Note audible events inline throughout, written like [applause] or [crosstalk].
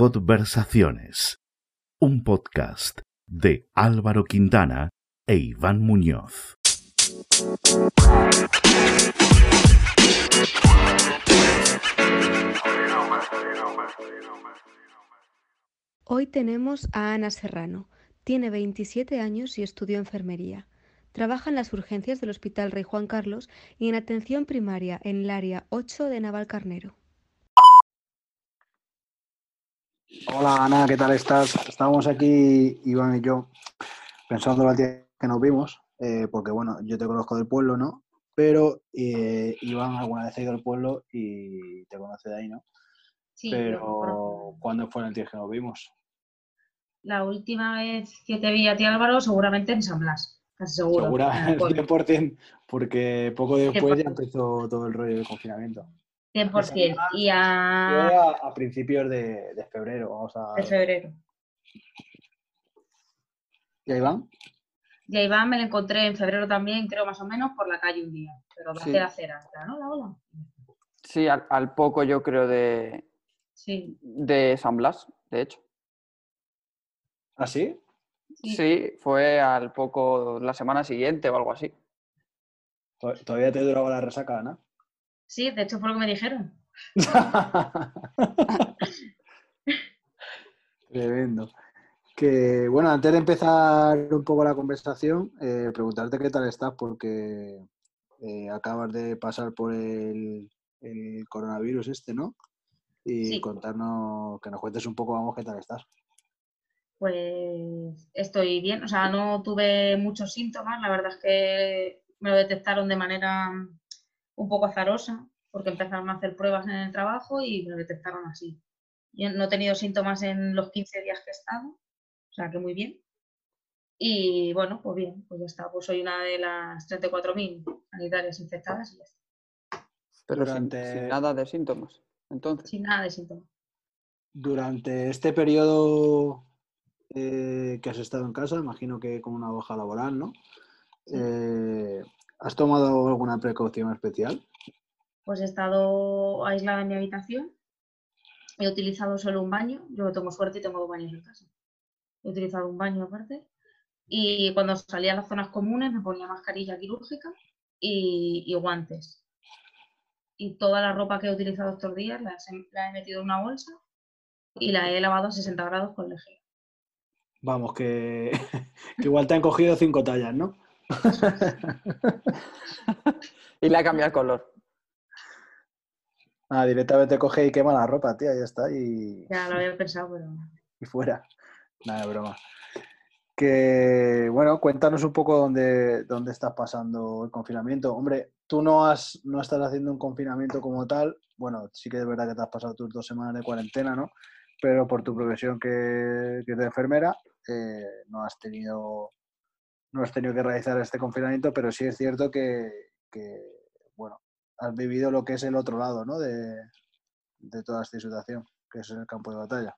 Conversaciones, un podcast de Álvaro Quintana e Iván Muñoz. Hoy tenemos a Ana Serrano. Tiene 27 años y estudió enfermería. Trabaja en las urgencias del Hospital Rey Juan Carlos y en atención primaria en el área 8 de Navalcarnero. Hola Ana, ¿qué tal estás? Estábamos aquí, Iván y yo, pensando el día que nos vimos, eh, porque bueno, yo te conozco del pueblo, ¿no? Pero eh, Iván alguna vez ha ido al pueblo y te conoce de ahí, ¿no? Sí, Pero ¿cuándo fue el día que nos vimos? La última vez que te vi a ti Álvaro, seguramente en San Blas, casi seguro. Segura, el [laughs] pueblo. 100%, porque poco después ya 100%. empezó todo el rollo del confinamiento. 100%. Y a... a, a principios de, de febrero, vamos a... de febrero. ¿Y a Iván? Y a Iván me lo encontré en febrero también, creo más o menos, por la calle un día. Pero Sí. de acera. ¿no? Hola. Sí, al, al poco yo creo de, Sí, de San Blas, de hecho. ¿Ah, sí? sí. Sí, fue al poco la semana siguiente o algo así. To- ¿Todavía te duraba la resaca, Ana? Sí, de hecho fue lo que me dijeron. [laughs] Tremendo. Que bueno, antes de empezar un poco la conversación, eh, preguntarte qué tal estás, porque eh, acabas de pasar por el, el coronavirus este, ¿no? Y Sí. contarnos, que nos cuentes un poco, vamos, qué tal estás. Pues estoy bien, o sea, no tuve muchos síntomas, la verdad es que me lo detectaron de manera un poco azarosa, porque empezaron a hacer pruebas en el trabajo y me lo detectaron así. Yo no he tenido síntomas en los 15 días que he estado, o sea que muy bien. Y bueno, pues bien, pues ya está, pues soy una de las 34.000 sanitarias infectadas y ya está, Pero sin- Durante- sin, nada de síntomas. Entonces, sin nada de síntomas. Durante este periodo eh, que has estado en casa, imagino que con una baja laboral, ¿no? Sí. Eh, ¿Has tomado alguna precaución especial? Pues he estado aislada en mi habitación, he utilizado solo un baño, yo tengo suerte y tengo dos baños en casa. He utilizado un baño aparte y cuando salía a las zonas comunes me ponía mascarilla quirúrgica y, y guantes. Y toda la ropa que he utilizado estos días la, he- la he metido en una bolsa y la he lavado a 60 grados con lejía. Vamos, que, [laughs] que igual te han cogido cinco tallas, ¿no? [laughs] y le ha cambiado el color. Ah, directamente coge y quema la ropa, tía, ya está, y, Ya lo había pensado, pero y fuera. Nada, de broma. Que, bueno, cuéntanos un poco dónde, dónde estás pasando el confinamiento. Hombre, tú no, has, no estás haciendo un confinamiento como tal. Bueno, sí que es verdad que te has pasado tus dos semanas de cuarentena, ¿no? Pero por tu profesión que, que es de enfermera, eh, no has tenido no has tenido que realizar este confinamiento, pero sí es cierto que, bueno, has vivido lo que es el otro lado, ¿no? De, de toda esta situación, que es el campo de batalla.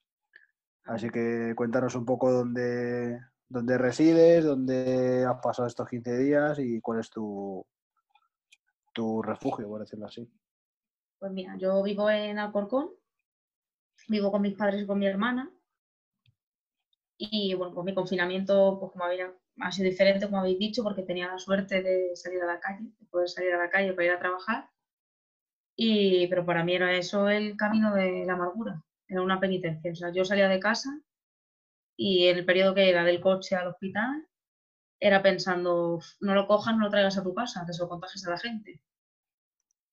Así que cuéntanos un poco dónde, dónde resides, dónde has pasado estos 15 días y cuál es tu, tu refugio, por decirlo así. Pues mira, yo vivo en Alcorcón, vivo con mis padres y con mi hermana. Y bueno, pues mi confinamiento, pues como había, ha sido diferente, como habéis dicho, porque tenía la suerte de salir a la calle, de poder salir a la calle para ir a trabajar. Y, pero para mí era eso el camino de la amargura, era una penitencia. O sea, yo salía de casa y el periodo que era del coche al hospital, era pensando, "Uf, no lo cojas, no lo traigas a tu casa, que se lo contagies a la gente.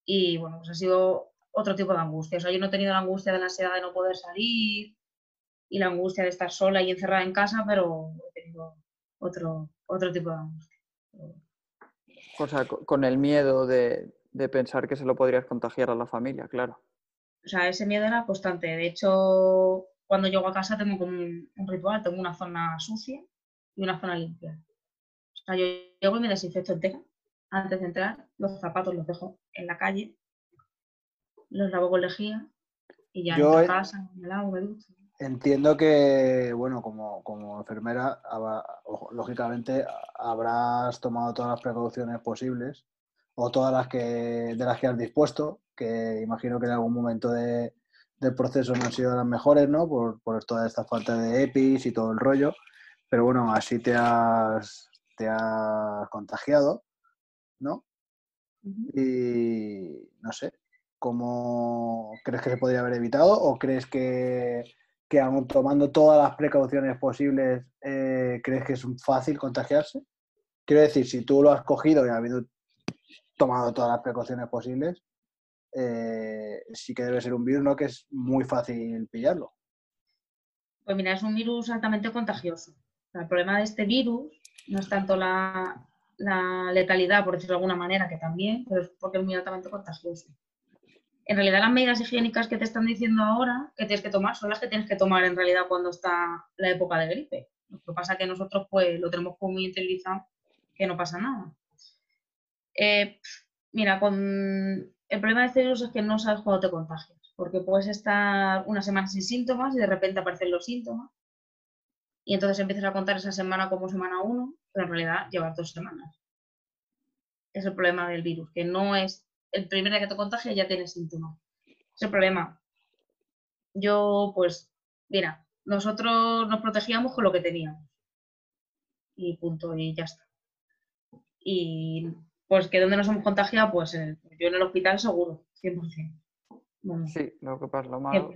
Y bueno, pues ha sido otro tipo de angustia. O sea, yo no he tenido la angustia de la ansiedad de no poder salir y la angustia de estar sola y encerrada en casa, pero he tenido otro, otro tipo de angustia. O sea, co- con el miedo de, de pensar que se lo podrías contagiar a la familia, claro. O sea, ese miedo era constante. De hecho, cuando llego a casa tengo como un, un ritual, tengo una zona sucia y una zona limpia. O sea, yo llego y me desinfecto entera antes de entrar. Los zapatos los dejo en la calle, los lavo con lejía y ya Yo he- casa, me lavo, me ducho. Entiendo que, bueno, como, como enfermera, lógicamente habrás tomado todas las precauciones posibles o todas las que de las que has dispuesto, que imagino que en algún momento de, del proceso no han sido las mejores, ¿no? Por, por toda esta falta de EPIs y todo el rollo. Pero bueno, así te has, te has contagiado, ¿no? Y no sé, ¿cómo crees que se podría haber evitado o crees que, que aún tomando todas las precauciones posibles, eh, crees que es fácil contagiarse? Quiero decir, si tú lo has cogido y habiendo tomado todas las precauciones posibles, eh, sí que debe ser un virus, ¿no? Que es muy fácil pillarlo. Pues mira, es un virus altamente contagioso. el problema de este virus no es tanto la, la letalidad, por decirlo de alguna manera, que también, pero es porque es muy altamente contagioso. En realidad las medidas higiénicas que te están diciendo ahora que tienes que tomar son las que tienes que tomar en realidad cuando está la época de gripe. Lo que pasa es que nosotros pues lo tenemos como muy interiorizado que no pasa nada. Eh, mira, con... el problema de este virus es que no sabes cuándo te contagias, porque puedes estar una semana sin síntomas y de repente aparecen los síntomas y entonces empiezas a contar esa semana como semana uno pero en realidad lleva dos semanas. Es el problema del virus, que no es el primer día que te contagia ya tienes síntomas. Es el problema. Yo, pues, mira, nosotros nos protegíamos con lo que teníamos. Y punto, y ya está. Y pues que donde nos hemos contagiado, pues eh, yo en el hospital seguro, 100%. sí, lo que pasa, lo malo,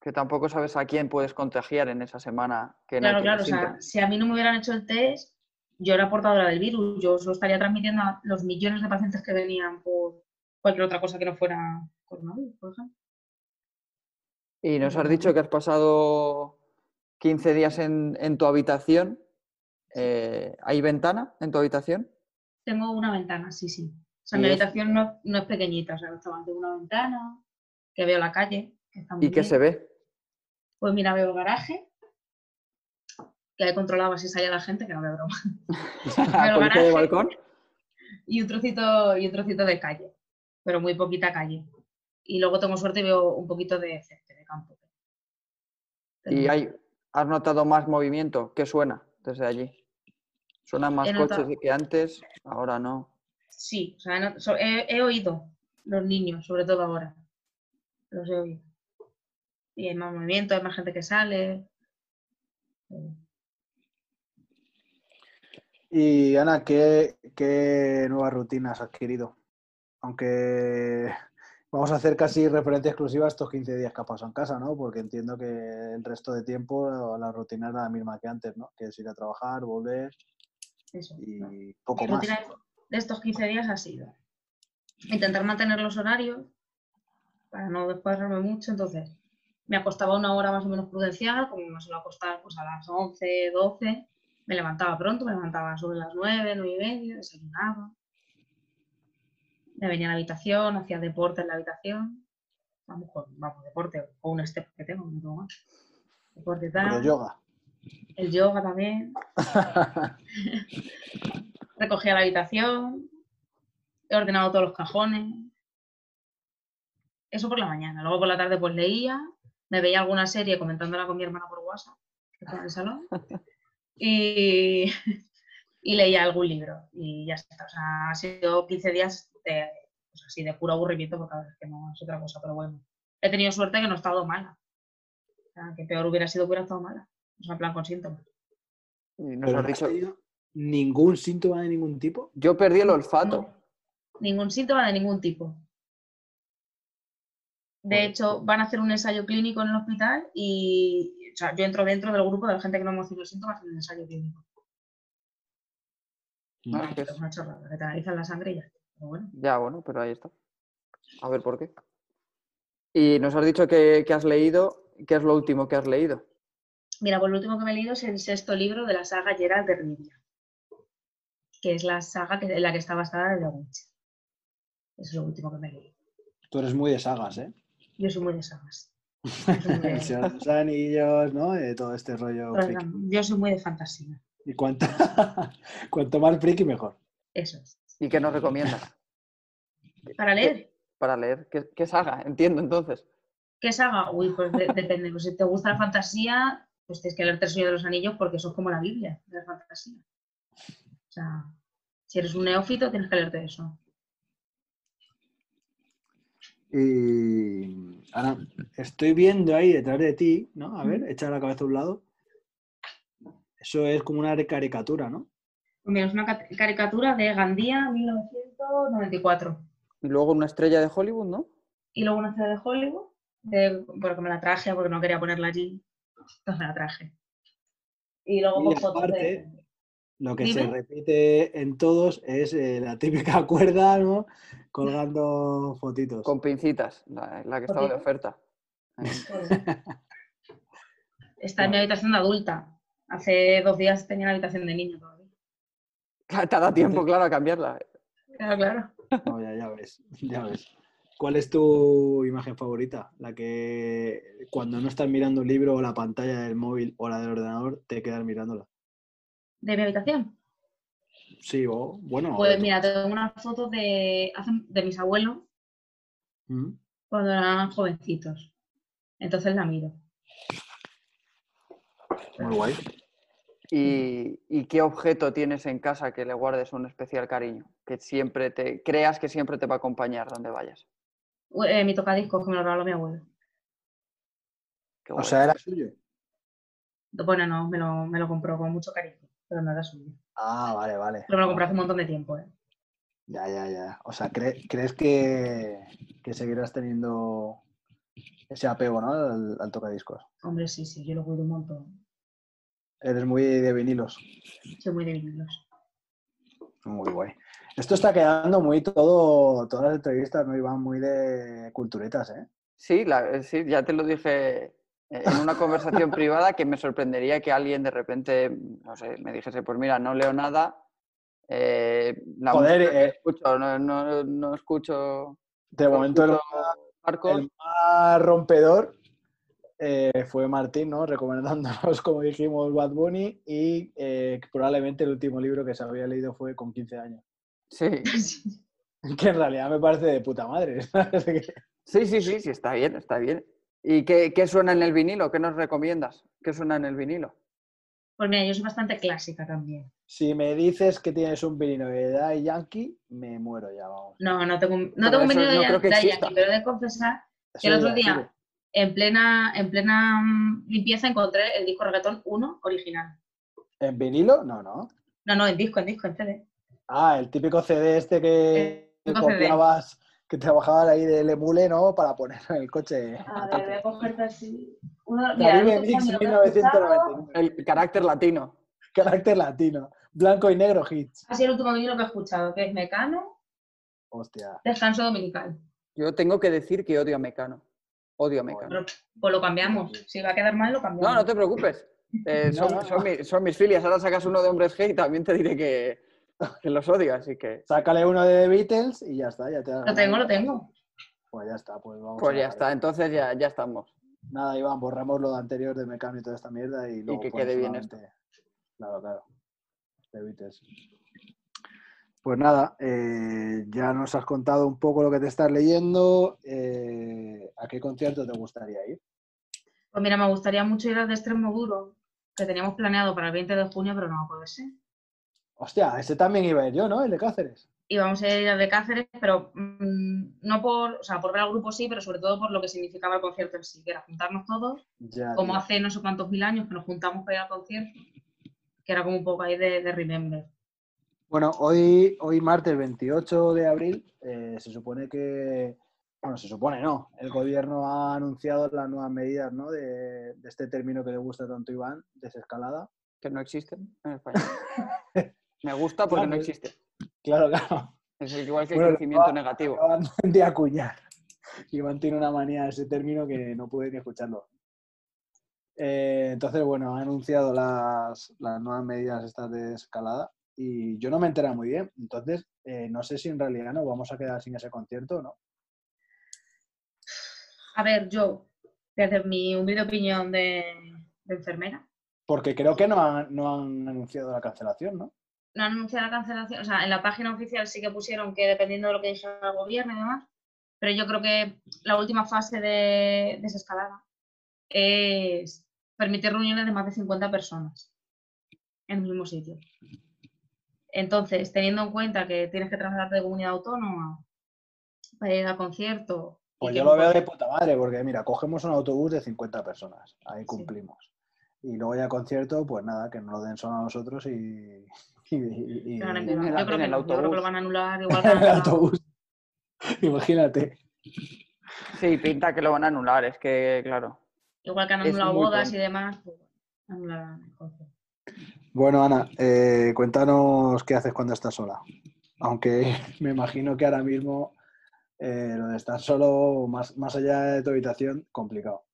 que tampoco sabes a quién puedes contagiar en esa semana. Que claro, claro, o sea, si a mí no me hubieran hecho el test, yo era portadora del virus, yo lo estaría transmitiendo a los millones de pacientes que venían por cualquier otra cosa que no fuera coronavirus, por ejemplo. Y nos has dicho que has pasado 15 días en, tu habitación. Eh, ¿Hay ventana en tu habitación? Tengo una ventana, sí, sí. O sea, mi habitación no, es pequeñita, o sea, tengo una ventana, que veo la calle. ¿Y qué se ve? Pues mira, veo el garaje, que he controlado si salía la gente, que no me broma. [laughs] de balcón? Y un, trocito, y un trocito de calle, pero muy poquita calle. Y luego tengo suerte y veo un poquito de, de campo. ¿Y hay, has notado más movimiento? ¿Qué suena desde allí? ¿Suenan más coches que antes? Ahora no. Sí, o sea, he, oído los niños, sobre todo ahora. Los he oído. Y hay más movimiento, hay más gente que sale. Y Ana, ¿qué, nuevas rutinas has adquirido? Aunque vamos a hacer casi referencia exclusiva a estos 15 días que ha pasado en casa, ¿no? Porque entiendo que el resto de tiempo la rutina es la misma que antes, ¿no? Que es ir a trabajar, volver y poco más. La rutina de estos 15 días ha sido intentar mantener los horarios para no descuadrarme mucho, entonces me acostaba una hora más o menos prudencial, como me suelo acostar pues, a las 11, 12, me levantaba pronto, me levantaba sobre las nueve, nueve y media, desayunaba. Me venía a la habitación, hacía deporte en la habitación. Vamos, vamos deporte o un step que tengo, no tengo más. Deporte tal. El yoga. El yoga también. [laughs] Recogía la habitación. He ordenado todos los cajones. Eso por la mañana. Luego por la tarde pues leía. Me veía alguna serie comentándola con mi hermana por WhatsApp, que está en el salón. y, [laughs] leía algún libro y ya está. O sea, ha sido 15 días de, pues así, de puro aburrimiento porque a que no es otra cosa, pero bueno. He tenido suerte que no he estado mala. O sea, que peor hubiera sido que hubiera estado mala. O sea, en plan con síntomas. ¿Nos has dicho ningún síntoma de ningún tipo? Yo perdí el olfato. ningún síntoma de ningún tipo. De hecho, van a hacer un ensayo clínico en el hospital y o sea, yo entro dentro del grupo de la gente que no hemos tenido síntomas en el ensayo clínico. Ah, es una chorrada, que te analizan la sangre y ya bueno. Ya, bueno, pero ahí está. A ver por qué. Y nos has dicho que, has leído, ¿qué es lo último que has leído? Mira, pues lo último que me he leído es el sexto libro de la saga Gerald de Rivia, que es la saga que, en la que está basada de The Witch. Es lo último que me he leído. Tú eres muy de sagas, ¿eh? Yo soy muy de sagas. [laughs] los anillos, ¿no? todo este rollo. Yo soy muy de fantasía. Y cuanto, [laughs] cuanto más friki, mejor. Eso es. ¿Y qué nos recomiendas? [laughs] ¿Para leer? Para leer. ¿Qué, saga? Entiendo entonces. ¿Qué saga? Uy, pues depende. Pues si te gusta la fantasía, pues tienes que leerte el Señor de los Anillos porque eso es como la Biblia de la fantasía. O sea, si eres un neófito, tienes que leerte eso. Y ahora estoy viendo ahí detrás de ti, ¿no? A ver, echa la cabeza a un lado. Eso es como una caricatura, ¿no? Pues mira, es una ca- caricatura de Gandía 1994. Y luego una estrella de Hollywood, ¿no? Y luego una estrella de Hollywood, de- porque me la traje porque no quería ponerla allí. Entonces me la traje. Y luego Y con fotos de. Lo que se repite en todos es eh, la típica [laughs] cuerda, ¿no? Colgando fotitos. Con pincitas, la, la que estaba de oferta. [laughs] Está en mi habitación de adulta. Hace dos días tenía la habitación de niño todavía. Te da tiempo, claro, a cambiarla. Claro, claro. No, ya, ya ves, ya ves. ¿Cuál es tu imagen favorita? La que cuando no estás mirando un libro o la pantalla del móvil o la del ordenador, te quedas mirándola. ¿De mi habitación? Sí, o bueno. Pues mira, tengo unas fotos de, de mis abuelos ¿Mm? cuando eran jovencitos. Entonces la miro. Muy guay. ¿Y, y qué objeto tienes en casa que le guardes un especial cariño? Que siempre te creas que siempre te va a acompañar donde vayas. Eh, mi tocadiscos que me lo regaló mi abuelo. Qué O sea, era suyo. Bueno, no, me lo, me lo compró con mucho cariño, pero no era suyo. Ah, vale, vale. Pero me lo compré hace un montón de tiempo. ¿eh? Ya, ya, ya. O sea, cre- ¿crees que, que seguirás teniendo ese apego, ¿no? Al, al tocadiscos. Hombre, sí, sí, yo lo cuido un montón. Eres muy de vinilos. Soy muy de vinilos. Muy guay. Esto está quedando muy todo, todas las entrevistas, ¿no? Iván, muy de culturetas, ¿eh? Sí, la- sí, ya te lo dije eh, en una conversación [laughs] privada que me sorprendería que alguien de repente, no sé, me dijese, pues mira, no leo nada. eh, la Joder, eh. escucho, no, no- no escucho, De no momento el, escucho hardcore. el más rompedor eh, fue Martín, ¿no? [laughs] Recomendándonos, como dijimos, Bad Bunny y eh, probablemente el último libro que se había leído fue con 15 años. Sí. [laughs] Que en realidad me parece de puta madre. [laughs] sí, sí, sí, sí, está bien, está bien. ¿Y qué, qué suena en el vinilo? ¿Qué nos recomiendas? ¿Qué suena en el vinilo? Pues mira, yo soy bastante clásica también. si me dices que tienes un vinilo de Daddy Yankee, me muero ya, vamos. No, no tengo, no tengo un vinilo no de exista. Yankee, pero he de confesar que el otro día, en plena, en plena mm, limpieza, encontré el disco reggaetón 1 original. ¿En vinilo? No, no. No, no, en disco, en disco, en CD. Ah, el típico CD este que típico CD. copiabas, que trabajabas ahí del emule, ¿no? Para poner en el coche. A ver, voy a cogerte así. Uno, Caribe el otro Mix año que he escuchado 1999. El carácter latino. Carácter latino. Blanco y negro hits. Ha sido el último vinilo que he escuchado, que es Mecano, Hostia. Descanso Dominical. Yo tengo que decir que odio a Mecano. Odio a Mecano. Pero, pues lo cambiamos. Si va a quedar mal, lo cambiamos. No, no te preocupes. Eh, [laughs] No, son, no, son mis filias. Ahora sacas uno de hombres G y también te diré que, que [laughs] los odio, así que. Sácale uno de The Beatles y ya está. Ya te Lo tengo, lo tengo. Pues ya está, pues vamos. Pues ya está, entonces ya, ya estamos. Nada, Iván, borramos lo de anterior de Mecano y toda esta mierda y luego que pones quede bien solamente- Claro, claro. The Beatles. Pues nada, eh, ya nos has contado un poco lo que te estás leyendo. eh, ¿A qué concierto te gustaría ir? Pues mira, me gustaría mucho ir al de Extremo Duro, que teníamos planeado para el 20 de junio, pero no va a poder ser. Hostia, ese también iba a ir yo, ¿no? El de Cáceres. Y vamos a ir al de Cáceres, pero mm, no por, o sea, por ver al grupo sí, pero sobre todo por lo que significaba el concierto en sí, que era juntarnos todos, Ya, como tío. hace no sé cuántos mil años que nos juntamos para ir al concierto, que era como un poco ahí de, de remember. Bueno, hoy, hoy martes 28 de abril, eh, se supone que, bueno, se supone no, el gobierno ha anunciado las nuevas medidas ¿no? de, de este término que le gusta tanto a Iván, desescalada. Que no existen en España. [laughs] Me gusta porque no existe. Claro, claro. Es igual que el Bueno, crecimiento negativo. Acaban de acuñar. Iván tiene una manía de ese término que no puede ni escucharlo. Eh, entonces, bueno, ha anunciado las, las nuevas medidas estas de escalada y yo no me entera muy bien. Entonces, eh, no sé si en realidad nos vamos a quedar sin ese concierto o no. A ver, yo, desde mi humilde opinión de, de enfermera, Porque creo que no han, no han anunciado la cancelación, ¿no? no han anunciado la cancelación, o sea, en la página oficial sí que pusieron que dependiendo de lo que dijera el gobierno y demás, pero yo creo que la última fase de desescalada es permitir reuniones de más de 50 personas en el mismo sitio. Entonces, teniendo en cuenta que tienes que trasladarte de comunidad autónoma para ir al concierto Pues yo lo veo de puta madre, porque mira, cogemos un autobús de 50 personas, ahí Sí. cumplimos. Y luego ya concierto, pues nada, que nos lo den solo a nosotros y... y- y- y- Claro, en yo creo que el no, yo creo que autobús. lo van a anular [laughs] igual el autobús. Imagínate. Sí, pinta que lo van a anular, es que, claro. igual que han anulado bodas y demás, pues anularán el concierto. Bueno, Ana, eh, cuéntanos qué haces cuando estás sola. Aunque [laughs] me imagino que ahora mismo eh, lo de estar solo, más, más allá de tu habitación, complicado.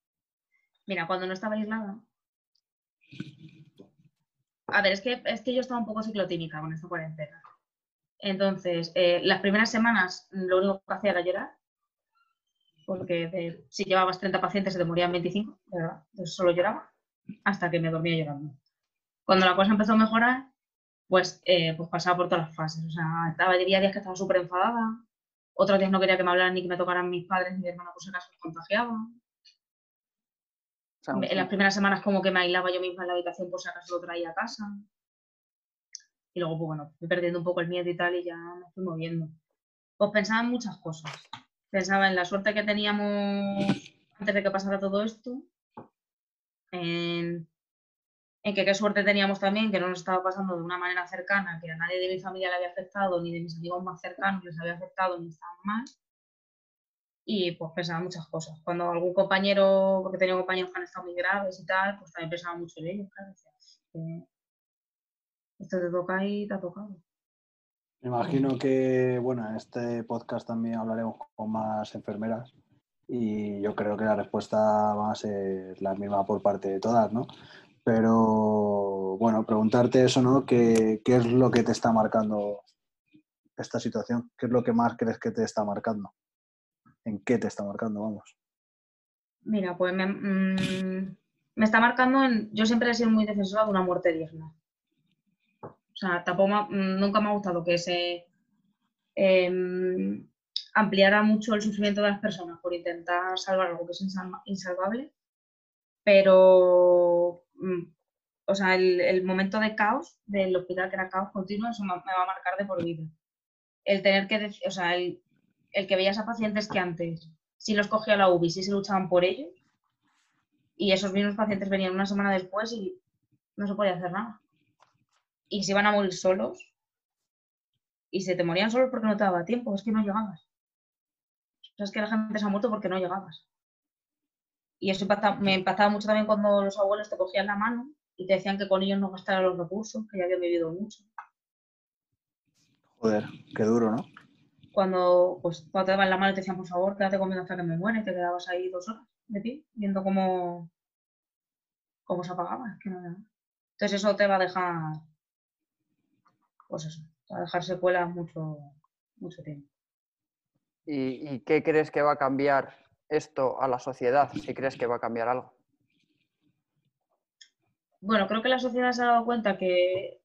Mira, cuando no estaba aislada. A ver, es que, es que yo estaba un poco ciclotímica con esta cuarentena. Entonces, eh, las primeras semanas lo único que hacía era llorar. Porque de- si llevabas 30 pacientes se te morían 25, de verdad. Entonces solo lloraba hasta que me dormía llorando. Cuando la cosa empezó a mejorar, pues, eh, pues pasaba por todas las fases. O sea, estaba, había días que estaba súper enfadada, otros días no quería que me hablaran ni que me tocaran mis padres ni mi hermana por si acaso me contagiaban. En las primeras semanas como que me aislaba yo misma en la habitación por si acaso lo traía a casa. Y luego, pues bueno, fui perdiendo un poco el miedo y tal y ya me fui moviendo. Pues pensaba en muchas cosas. Pensaba en la suerte que teníamos antes de que pasara todo esto. En, en que qué suerte teníamos también, que no nos estaba pasando de una manera cercana, que a nadie de mi familia le había afectado, ni de mis amigos más cercanos les había afectado, ni estaban mal. Y pues pensaba muchas cosas. Cuando algún compañero, porque tenía compañeros que han estado muy graves y tal, pues también pensaba mucho en ellos, claro. decía, "Es que esto te toca y te ha tocado. Me imagino que, bueno, en este podcast también hablaremos con más enfermeras y yo creo que la respuesta va a ser la misma por parte de todas, ¿no? Pero, bueno, preguntarte eso, ¿no? ¿Qué, qué es lo que te está marcando esta situación? ¿Qué es lo que más crees que te está marcando? ¿En qué te está marcando, vamos? Mira, pues me, mm, me está marcando en. Yo siempre he sido muy defensora de una muerte digna. O sea, tampoco nunca me ha gustado que se em, ampliara mucho el sufrimiento de las personas por intentar salvar algo que es insal- insalvable. Pero, mm, o sea, el, momento de caos del hospital, que era caos continuo, eso me, va a marcar de por vida. El tener que, o sea, el, que veías a pacientes que antes sí los cogía la UBI, sí se luchaban por ellos, y esos mismos pacientes venían una semana después y no se podía hacer nada. Y se iban a morir solos, y se te morían solos porque no te daba tiempo, es que no llegabas. O sea, es que la gente se ha muerto porque no llegabas. Y eso impacta- me impactaba mucho también cuando los abuelos te cogían la mano y te decían que con ellos no gastaran los recursos, que ya habían vivido mucho. Joder, qué duro, ¿no? cuando, pues, cuando te daban la mano y te decían, por favor, quédate conmigo hasta que me muera, y te quedabas ahí dos horas de pie, viendo cómo, cómo se apagaba. que no- Entonces eso te va a dejar, pues eso, te va a dejar secuelas mucho, mucho tiempo. ¿Y, y qué crees que va a cambiar esto a la sociedad? Si crees que va a cambiar algo. Bueno, creo que la sociedad se ha dado cuenta que,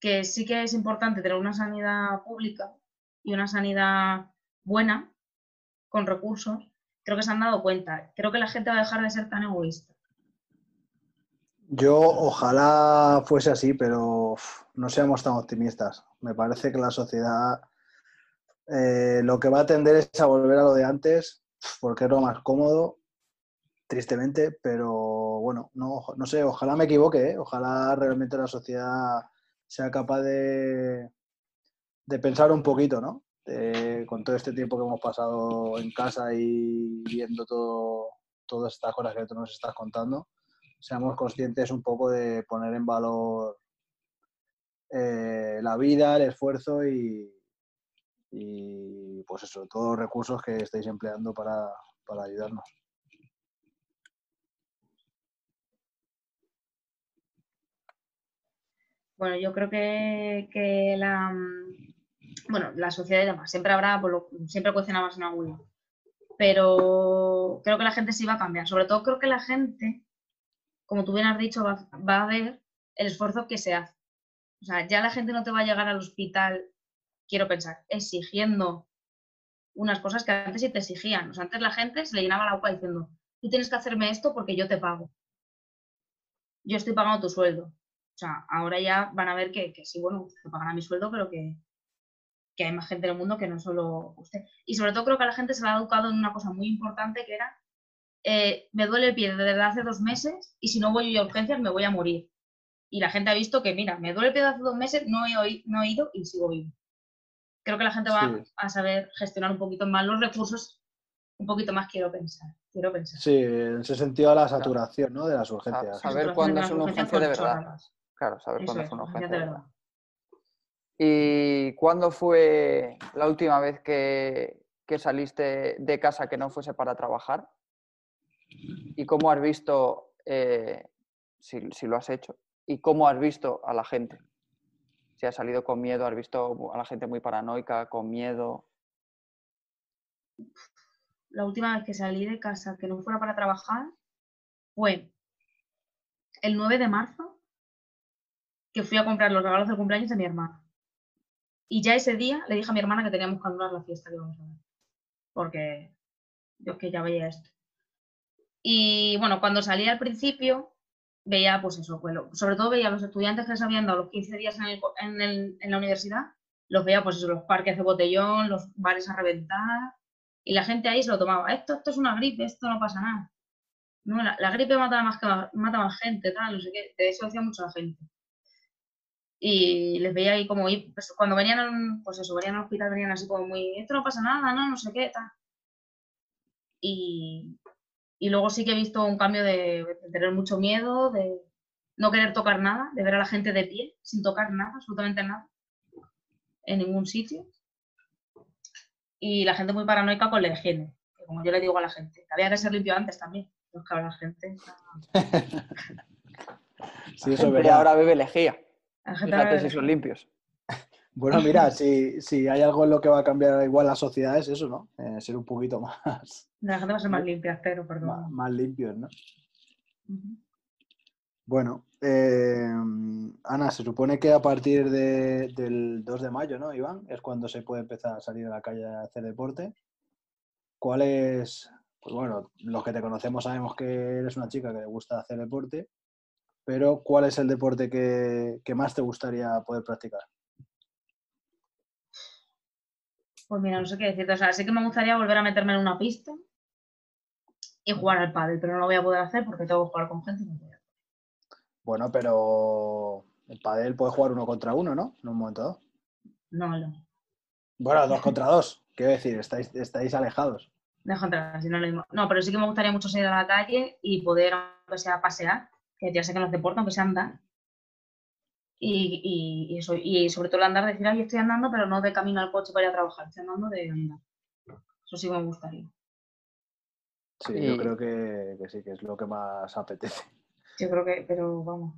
que sí que es importante tener una sanidad pública y una sanidad buena, con recursos. Creo que se han dado cuenta. Creo que la gente va a dejar de ser tan egoísta. Yo ojalá fuese así, pero uf, no seamos tan optimistas. Me parece que la sociedad eh, lo que va a tender es a volver a lo de antes, porque es lo más cómodo, tristemente, pero bueno, no, no sé, ojalá me equivoque, ¿eh? ojalá realmente la sociedad sea capaz de, de pensar un poquito, ¿no? Con todo este tiempo que hemos pasado en casa y viendo todo, todas estas cosas que tú nos estás contando, seamos conscientes un poco de poner en valor eh, la vida, el esfuerzo y, y, pues eso, todos los recursos que estáis empleando para, para ayudarnos. Bueno, yo creo que, que la, bueno, la sociedad y demás, siempre habrá, pues, siempre más en algún lado. Pero creo que la gente sí va a cambiar. Sobre todo creo que la gente, como tú bien has dicho, va, va a ver el esfuerzo que se hace. O sea, ya la gente no te va a llegar al hospital, quiero pensar, exigiendo unas cosas que antes sí te exigían. O sea, antes la gente se le llenaba la boca diciendo, tú tienes que hacerme esto porque yo te pago. Yo estoy pagando tu sueldo. O sea, ahora ya van a ver que, que sí, bueno, te pagará mi sueldo, pero que, hay más gente en el mundo que no solo usted. Y sobre todo creo que la gente se le ha educado en una cosa muy importante que era, eh, me duele el pie desde hace dos meses y si no voy a urgencias me voy a morir. Y la gente ha visto que, mira, me duele el pie desde hace dos meses, no he ido y sigo vivo. Creo que la gente va a saber gestionar un poquito más los recursos, un poquito más quiero pensar. Quiero pensar. Sí, en ese sentido la saturación ¿no? de las urgencias. Saber cuándo es una urgencia de verdad. Claro, saber cuándo es una urgencia de verdad. ¿Y cuándo fue la última vez que, saliste de casa que no fuese para trabajar? ¿Y cómo has visto, eh, si, lo has hecho, y cómo has visto a la gente? Si has salido con miedo, has visto a la gente muy paranoica, con miedo. La última vez que salí de casa que no fuera para trabajar fue el 9 de marzo, que fui a comprar los regalos de cumpleaños de mi hermana. Y ya ese día le dije a mi hermana que teníamos que anular la fiesta que íbamos a ver. Porque yo que ya veía esto. Y bueno, cuando salí al principio, veía pues eso, pues, sobre todo veía a los estudiantes que se habían dado los 15 días en, en, la universidad, los veía pues eso, los parques de botellón, los bares a reventar, y la gente ahí se lo tomaba, esto, esto es una gripe, esto no pasa nada. No, la, gripe mata más, que, mata gente, tal, no sé qué, de eso decía mucha gente y les veía ahí como, pues, cuando venían, pues eso, venían al hospital, venían así como muy, esto no pasa nada, no, no sé qué, tal. Y, y luego sí que he visto un cambio de, tener mucho miedo, de no querer tocar nada, de ver a la gente de pie, sin tocar nada, absolutamente nada, en ningún sitio. Y la gente muy paranoica con la higiene, que como yo le digo a la gente, había que ser limpio antes también, pues la gente... [laughs] sí, eso ahora bebe lejía. Fíjate si son limpios. Bueno, mira, [laughs] si, si, hay algo en lo que va a cambiar igual la sociedad es eso, ¿no? Eh, ser un poquito más... La gente va a ser más limpia, pero perdón. Más, limpios, ¿no? Bueno, eh, Ana, se supone que a partir del 2 de mayo, ¿no, Iván? Es cuando se puede empezar a salir a la calle a hacer deporte. ¿Cuál es...? Pues bueno, los que te conocemos sabemos que eres una chica que le gusta hacer deporte pero ¿cuál es el deporte que, más te gustaría poder practicar? Pues mira, no sé qué decirte. O sea, sí que me gustaría volver a meterme en una pista y jugar al pádel, pero no lo voy a poder hacer porque tengo que jugar con gente. Bueno, pero el pádel puede jugar uno contra uno, ¿no? En un momento dado. No, no. Bueno, dos contra dos. Quiero decir, estáis, estáis alejados. Dos contra dos, no lo mismo. No, pero sí que me gustaría mucho salir a la calle y poder, aunque sea, pasear que ya sé que no hace deportes, aunque se anda. Y, y, eso, y sobre todo el andar, decir, ay, estoy andando, pero no de camino al coche para ir a trabajar, estoy andando de andar. Eso sí me gustaría. Sí, yo creo que, sí, que es lo que más apetece. Yo creo que, pero vamos,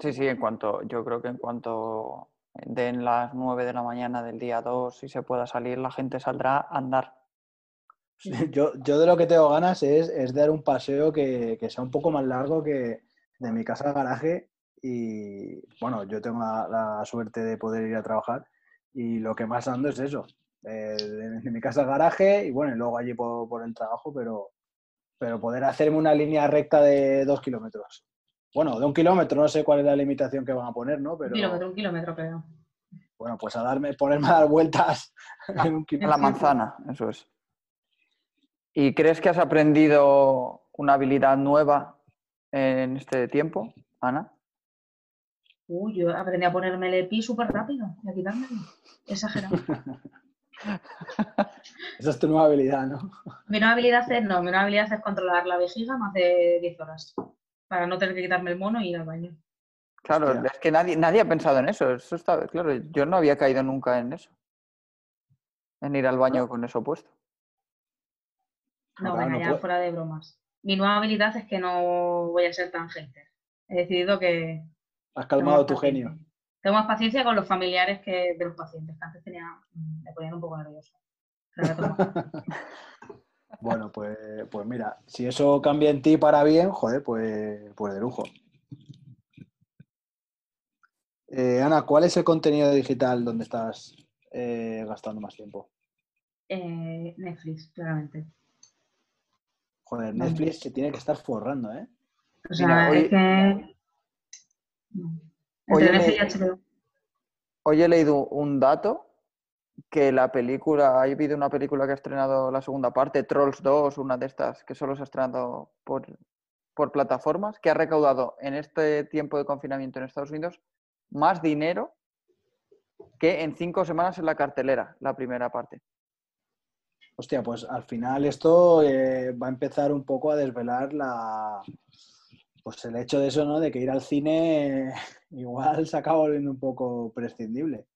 Sí, sí, en cuanto, yo creo que en cuanto den las 9 de la mañana del día 2 y se pueda salir, la gente saldrá a andar. [laughs] Yo, yo de lo que tengo ganas es, es dar un paseo que, que, sea un poco más largo que, de mi casa al garaje y bueno, yo tengo la, suerte de poder ir a trabajar y lo que más ando es eso, eh, de, mi casa al garaje y bueno, y luego allí por, el trabajo, pero, pero poder hacerme una línea recta de dos kilómetros. Bueno, de un kilómetro, no sé cuál es la limitación que van a poner, ¿no? Pero... Un kilómetro, un kilómetro creo. Bueno, pues a darme, ponerme a dar vueltas [laughs] en un kilómetro. la manzana, eso es. ¿Y crees que has aprendido una habilidad nueva en este tiempo, Ana? Uy, yo aprendí a ponerme el EPI súper rápido y a quitármelo. Exagerado. [laughs] Esa es tu nueva habilidad, ¿no? Mi nueva habilidad es, no, mi nueva habilidad es controlar la vejiga más de 10 horas para no tener que quitarme el mono y ir al baño. Claro, es que nadie, nadie ha pensado en eso. Eso está, claro, yo no había caído nunca en eso. En ir al baño con eso puesto. No, venga, ya fuera de bromas mi nueva habilidad es que no voy a ser tan gente. He decidido que... Has calmado tu genio. Tengo más paciencia con los familiares que de los pacientes, que antes tenía, me ponían un poco nervioso. [laughs] bueno, pues, pues mira, si eso cambia en ti para bien, joder, pues, pues de lujo. Eh, Ana, ¿cuál es el contenido digital donde estás eh, gastando más tiempo? Eh, Netflix, claramente. Joder, Netflix se tiene que estar forrando, ¿eh? O sea, hoy, es que... Hoy he, leído un dato que la película, ha habido una película que ha estrenado la segunda parte, Trolls 2, una de estas, que solo se ha estrenado por, por plataformas, que ha recaudado en este tiempo de confinamiento en Estados Unidos más dinero que en cinco semanas en la cartelera, la primera parte. Hostia, pues al final esto eh, va a empezar un poco a desvelar la, pues el hecho de eso, ¿no? De que ir al cine [laughs] igual se acaba volviendo un poco prescindible.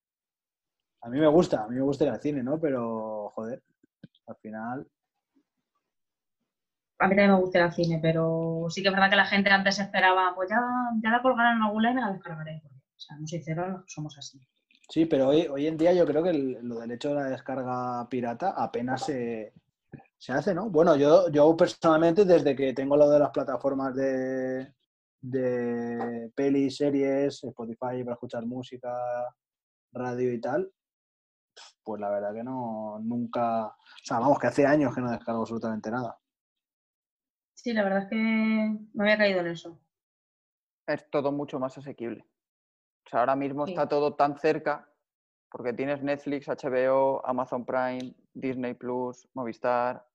A mí me gusta, a mí me gusta ir al cine, ¿no? Pero, joder, al final. A mí también me gusta ir al cine, pero sí que es verdad que la gente antes esperaba, pues ya, ya la colgarán en algún lado y me la descargaré. O sea, no sinceros, somos así. Sí, pero hoy, hoy en día yo creo que el- lo del hecho de la descarga pirata apenas se, se hace, ¿no? Bueno, yo, yo personalmente, desde que tengo lo de las plataformas de, de pelis, series, Spotify para escuchar música, radio y tal, pues la verdad que no, nunca, o sea, vamos, que hace años que no descargo absolutamente nada. Sí, la verdad es que me había caído en eso. Es todo mucho más asequible. O sea, ahora mismo Sí. está todo tan cerca porque tienes Netflix, HBO, Amazon Prime, Disney Plus, Movistar.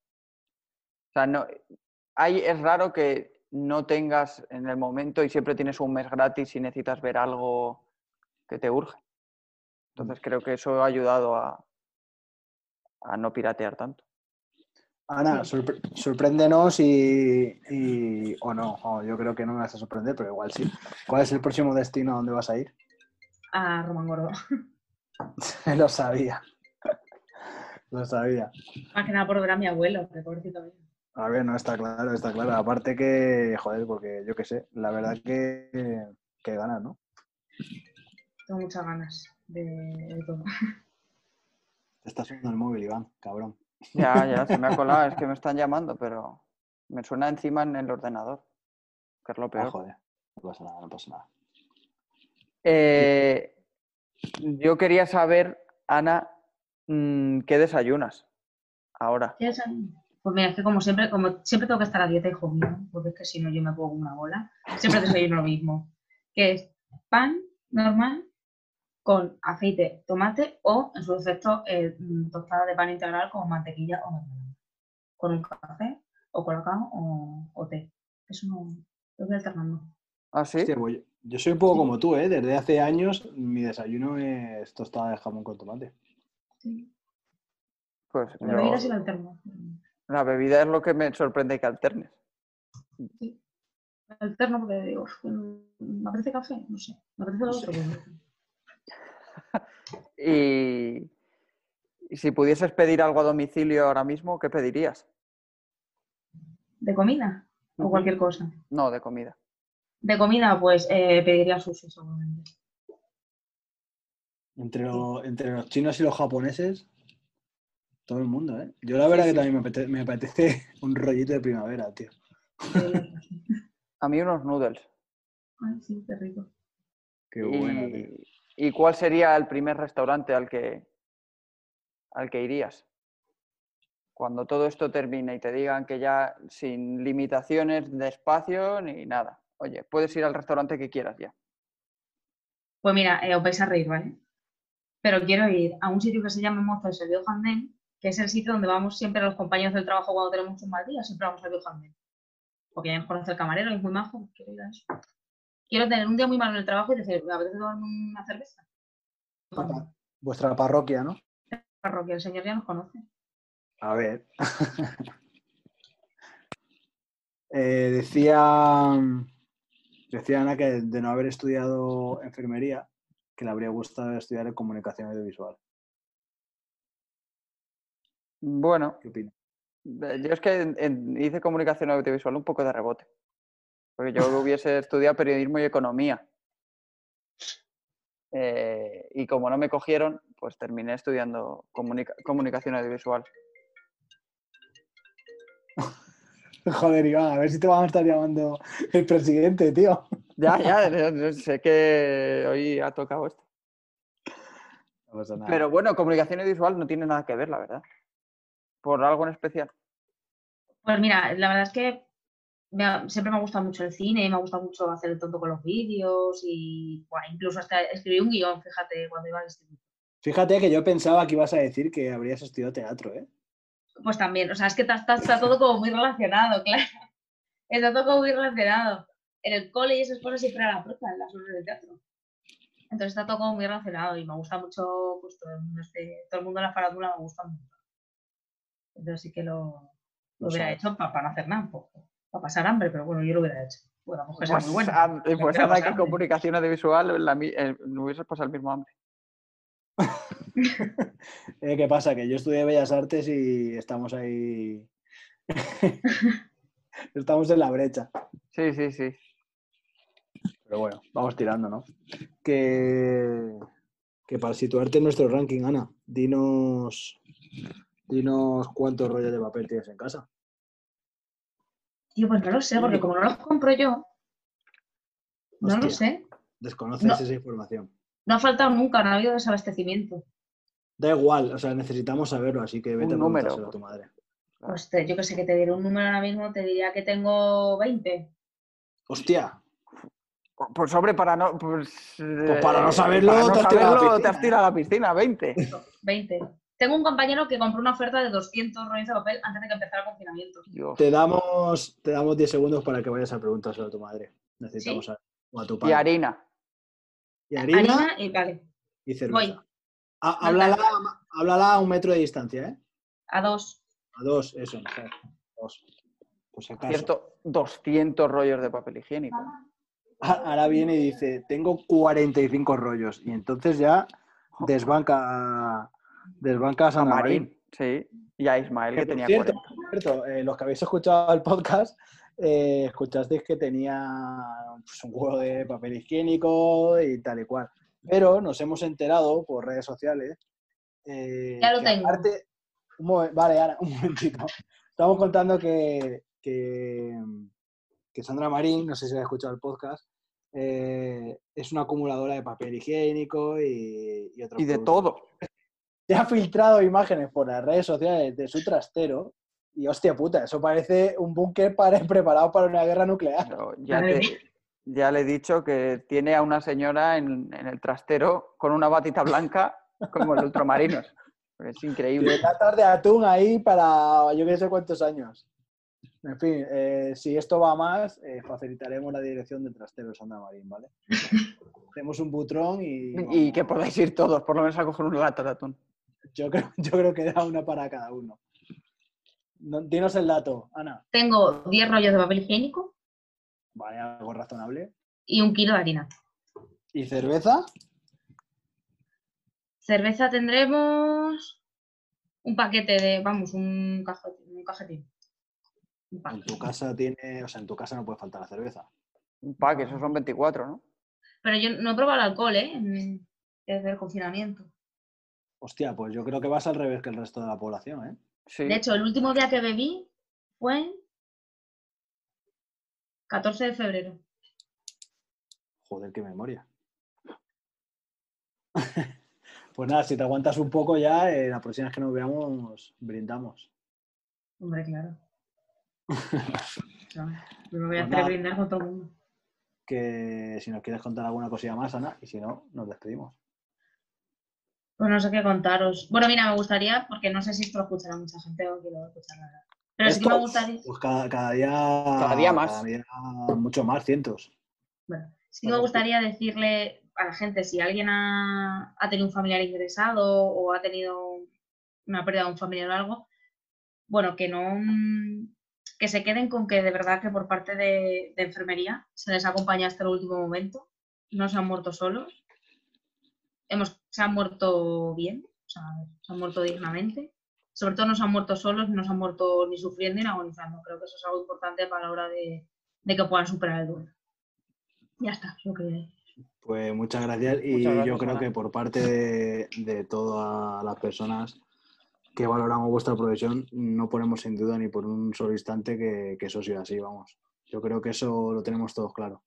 O sea, no, hay, es raro que no tengas en el momento y siempre tienes un mes gratis si necesitas ver algo que te urge. Entonces creo que eso ha ayudado a, a no piratear tanto. Ana, sorpre- sorpréndenos y, y- o no, yo creo que no me vas a sorprender, pero igual sí. ¿Cuál es el próximo destino a donde vas a ir? A Román Gordo. [laughs] Lo sabía. Lo sabía. Más que nada por ver a mi abuelo, que pobrecito mío. A ver, no está claro, está claro. Aparte que, joder, porque yo qué sé, la verdad que, que ganas, ¿no? Tengo muchas ganas de, de todo. Te está sonando el móvil, Iván, cabrón. Ya, ya, se me ha colado, es que me están llamando, pero me suena encima en el ordenador, que es lo Ah, peor. joder, no pasa nada, no pasa nada. Eh, yo quería saber, Ana, mm, ¿qué desayunas ahora? ¿Qué es? Pues mira, es que como siempre, como siempre tengo que estar a dieta, hijo mío, porque es que si no yo me pongo una bola. Siempre desayuno lo mismo, que es pan normal con aceite, tomate o, en su defecto, eh, mm, tostada de pan integral con mantequilla o mermelada. Con un café o colacao o, o té. Eso no, lo voy alternando. ¿Ah, sí? Hostia, pues yo- yo soy un poco como tú, ¿eh? Desde hace años mi desayuno es tostada de jamón con tomate. Sí. Pues yo- la bebida es lo que me sorprende que alternes. Sí. Alterno porque digo, "Uf, mm, ¿me apetece café? No sé. ¿Me apetece lo otro? [laughs] Y, y si pudieses pedir algo a domicilio ahora mismo, ¿qué pedirías? ¿De comida? O cualquier cosa. No, de comida. De comida, pues eh, pediría sushi seguramente. Entre, lo- entre los chinos y los japoneses, todo el mundo, ¿eh? Yo la verdad que también me apetece, me apetece [laughs] un rollito de primavera, tío. A mí unos noodles. Ay, sí, qué rico. Qué bueno, tío. y, ¿y cuál sería el primer restaurante al que, al que irías? Cuando todo esto termine y te digan que ya sin limitaciones de espacio ni nada. Oye, puedes ir al restaurante que quieras ya. Pues mira, eh, os vais a reír, ¿vale? Pero quiero ir a un sitio que se llama Mozas el Viejo Andén, que es el sitio donde vamos siempre los compañeros del trabajo cuando tenemos un mal día, siempre vamos al Viejo Andén. Porque ya nos conoce el camarero, es muy majo, pues quiero ir a eso. Quiero tener un día muy malo en el trabajo y decir, me apetece tomarme una cerveza. Vuestra parroquia, ¿no? Parroquia, el señor ya nos conoce. A ver. [laughs] Eh, decía, decía Ana que de no haber estudiado enfermería, que le habría gustado estudiar en comunicación audiovisual. Bueno, ¿Qué opinas? eh, yo es que en- en- hice comunicación audiovisual un poco de rebote. Porque yo [laughs] hubiese estudiado periodismo y economía. Eh, y como no me cogieron, pues terminé estudiando comunica- comunicación audiovisual. [laughs] Joder, Iván, a ver si te vamos a estar llamando el presidente, tío. Ya, ya, [laughs] sé que hoy ha tocado esto. No pasa nada. Pero bueno, comunicación audiovisual no tiene nada que ver, la verdad. Por algo en especial. Pues mira, la verdad es que me ha- siempre me ha gustado mucho el cine y me ha gustado mucho hacer el tonto con los vídeos y buah, incluso hasta escribí un guion, fíjate, cuando iba al instituto. Fíjate que yo pensaba que ibas a decir que habrías estudiado teatro, ¿eh? Pues también, o sea, es que está, está- está todo como muy relacionado, [laughs] claro. Está todo como muy relacionado. En el cole y esas cosas siempre era la prota en las obras de teatro. Entonces está todo como muy relacionado y me gusta mucho, pues todo el mundo, este, todo el mundo de la farándula me gusta mucho. Entonces sí que lo, lo hubiera hecho para no hacer nada, para pasar hambre, pero bueno, yo lo hubiera hecho. Bueno, pues Pues, muy Me pues que hambre. comunicación audiovisual la eh, me hubieses pasado el mismo hambre. [laughs] Eh, ¿Qué pasa? Que yo estudié Bellas Artes y estamos ahí. [laughs] estamos en la brecha. Sí, sí, sí. Pero bueno, vamos tirando, ¿no? Que, que para situarte en nuestro ranking, Ana, dinos, dinos cuántos rollos de papel tienes en casa. Tío, pues no lo sé, porque como no los compro yo, no lo Hostia. sé. Desconoces No. esa información. No ha faltado nunca, no ha habido desabastecimiento. Da igual, o sea, necesitamos saberlo, así que vete Un a número. a tu madre. Pues te- yo que sé que te diré un número ahora mismo, te diría que tengo 20. Hostia, Pues hombre, para no. Pues, para no eh, saberlo, para no te has tirado a la saberlo, te piscina, has tirado a la piscina, 20. 20. Tengo un compañero que compró una oferta de 200 rollos de papel antes de que empezara el confinamiento. Dios. te damos, te damos 10 segundos para que vayas a preguntárselo a tu madre. Necesitamos ¿Sí? saber. O a tu Y padre. harina. Y harina Harina y vale, y cerveza. voy háblala, a un metro de distancia, ¿eh? a dos. A dos, eso. Dos. Pues acaso. Cierto, 200 rollos de papel higiénico. A- Ahora viene y dice, tengo 45 rollos. Y entonces ya desbanca, [laughs] desbanca a A Sandra Marín. Marín, sí. Y a Ismael, que tenía cierto, 40. Por cierto, eh, los que habéis escuchado el podcast, eh, escuchasteis que tenía pues, un juego de papel higiénico y tal y cual. Pero nos hemos enterado por redes sociales. eh, Ya lo que tengo. aparte- vale, Ana, un momentito. Estamos contando que, que, que Sandra Marín, no sé si has escuchado el podcast, eh, es una acumuladora de papel higiénico y, y otros Y de productos todo. Se ha filtrado imágenes por las redes sociales de su trastero y hostia puta, eso parece un búnker para- [laughs] preparado para una guerra nuclear. Pero ya, Madre te- ya le he dicho que tiene a una señora en, en el trastero con una batita blanca como el ultramarinos. Es increíble. Tiene latas de atún ahí para yo que sé cuántos años. En fin, eh, si esto va a más, eh, facilitaremos la dirección del trastero de Sandra Marín, ¿vale? [laughs] Hacemos un butrón y... Y que podáis ir todos, por lo menos a coger una lata de atún. Yo creo, [laughs] yo creo que da una para cada uno. No- dinos el dato, Ana. Tengo 10 rollos de papel higiénico Vale, algo razonable. y un kilo de harina. ¿Y cerveza? Cerveza tendremos un paquete de, vamos, un cajetín. Un cajetín. Un En paquete. tu casa tiene, o sea, en tu casa no puede faltar la cerveza. Un pack, esos son 24, ¿no? Pero yo no he probado el alcohol, ¿eh? En- Desde el confinamiento. Hostia, pues yo creo que vas al revés que el resto de la población, ¿eh? Sí. De hecho, el último día que bebí fue 14 de febrero. Joder, qué memoria. [laughs] pues nada, si te aguantas un poco ya, eh, la próxima vez que nos veamos, brindamos. Hombre, claro. [laughs] No, yo me voy a Pues hacer brindar con todo el mundo. Que si nos quieres contar alguna cosilla más, Ana, y si no, nos despedimos. Pues no sé qué contaros. Bueno, mira, me gustaría, porque no sé si esto lo escuchará mucha gente o a escuchar la. Pero sí que me Esto, gustaría, Pues cada, cada día. Cada día más. cada día mucho más, cientos. bueno, sí que me gustaría decirle a la gente si alguien ha, ha tenido un familiar ingresado o ha tenido una pérdida de un familiar o algo, bueno, que no mm, que se queden con que de verdad que por parte de, de enfermería se les acompaña hasta el último momento, no se han muerto solos, hemos, se han muerto bien, o sea, se han muerto dignamente, sobre todo no se han muerto solos, no se han muerto ni sufriendo ni agonizando, creo que eso es algo importante para la hora de, de que puedan superar el duelo. Ya está, es lo que Pues muchas gracias y Muchas gracias, yo creo que por parte de, de todas las personas que valoramos vuestra profesión no ponemos en duda ni por un solo instante que, que eso sea así, vamos. Yo creo que eso lo tenemos todos claro.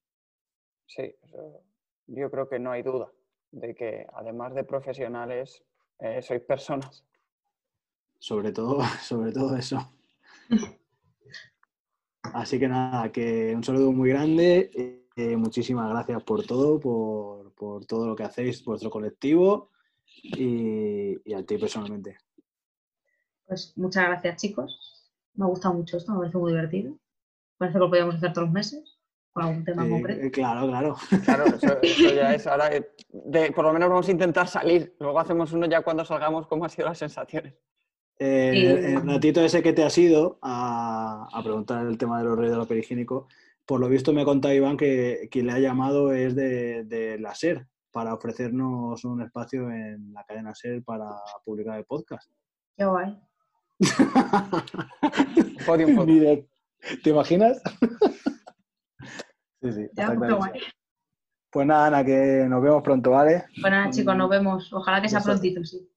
Sí, eso- yo creo que no hay duda de que además de profesionales, eh, sois personas. Sobre todo, [laughs] sobre todo eso. Así que nada, que un saludo muy grande. eh, muchísimas gracias por todo, por, por todo lo que hacéis, vuestro colectivo. y, y a ti personalmente. Pues muchas gracias, chicos. Me ha gustado mucho esto, me parece muy divertido. Parece que lo podíamos hacer todos los meses, con algún tema concreto. eh, claro, claro. Claro, eso, eso ya [laughs] es. Ahora, de- por lo menos vamos a intentar salir. Luego hacemos uno ya cuando salgamos, cómo han sido las sensaciones. Eh, Y- el, el ratito ese que te has ido a, a preguntar el tema de los reyes de lo perigénico, por lo visto me ha contado Iván que quien le ha llamado es de, de la SER para ofrecernos un espacio en la cadena SER para publicar el podcast. Qué guay. [laughs] ¿Te imaginas? Sí, sí. Ya, pues guay. Pues nada, Ana, que nos vemos pronto, ¿vale? Pues nada, chicos, nos vemos. Ojalá que sea prontito, sí.